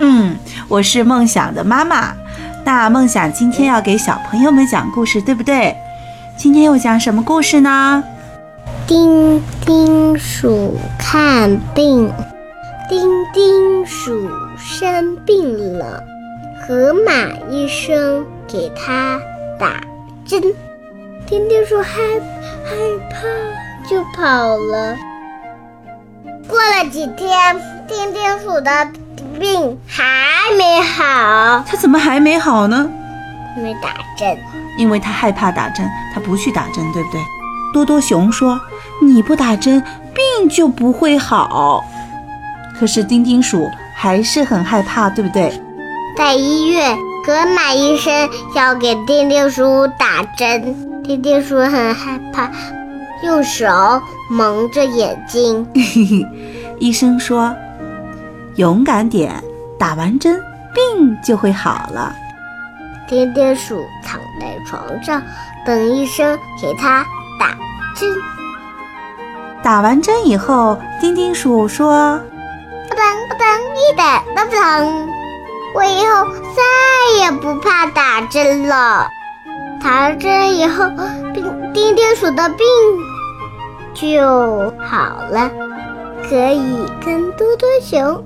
嗯，我是梦想的妈妈。那梦想今天要给小朋友们讲故事，对不对？今天又讲什么故事呢？丁丁鼠看病，丁丁鼠生病了，河马医生给他打针，丁丁鼠害害怕就跑了。过了几天，丁丁鼠的病还没好，他怎么还没好呢？没打针。因为他害怕打针，他不去打针，对不对？多多熊说：“你不打针，病就不会好。”可是丁丁鼠还是很害怕，对不对？在医院，河马医生要给丁丁鼠打针，丁丁鼠很害怕，用手蒙着眼睛。医生说：“勇敢点，打完针病就会好了。”丁丁鼠躺在床上，等医生给他打针。打完针以后，丁丁鼠说：“不疼不疼，一点都不疼。我以后再也不怕打针了。打了针以后，丁丁丁鼠的病就好了，可以跟多多熊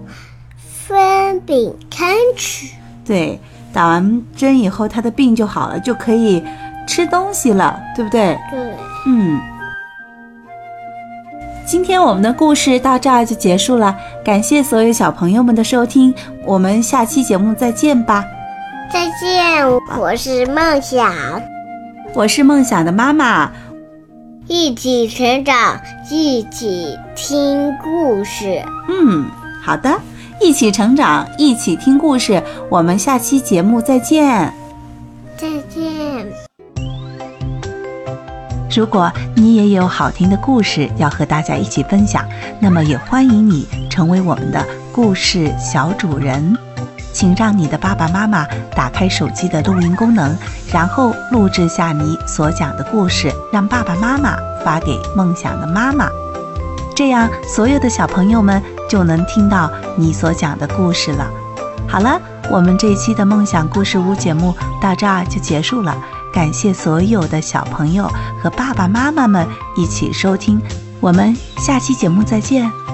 分饼干吃。”对。打完针以后，他的病就好了，就可以吃东西了，对不对？对。嗯。今天我们的故事到这儿就结束了，感谢所有小朋友们的收听，我们下期节目再见吧。再见，我是梦想，我是梦想的妈妈，一起成长，一起听故事。嗯，好的。一起成长，一起听故事。我们下期节目再见。再见。如果你也有好听的故事要和大家一起分享，那么也欢迎你成为我们的故事小主人。请让你的爸爸妈妈打开手机的录音功能，然后录制下你所讲的故事，让爸爸妈妈发给梦想的妈妈。这样，所有的小朋友们。就能听到你所讲的故事了。好了，我们这一期的梦想故事屋节目到这儿就结束了。感谢所有的小朋友和爸爸妈妈们一起收听，我们下期节目再见。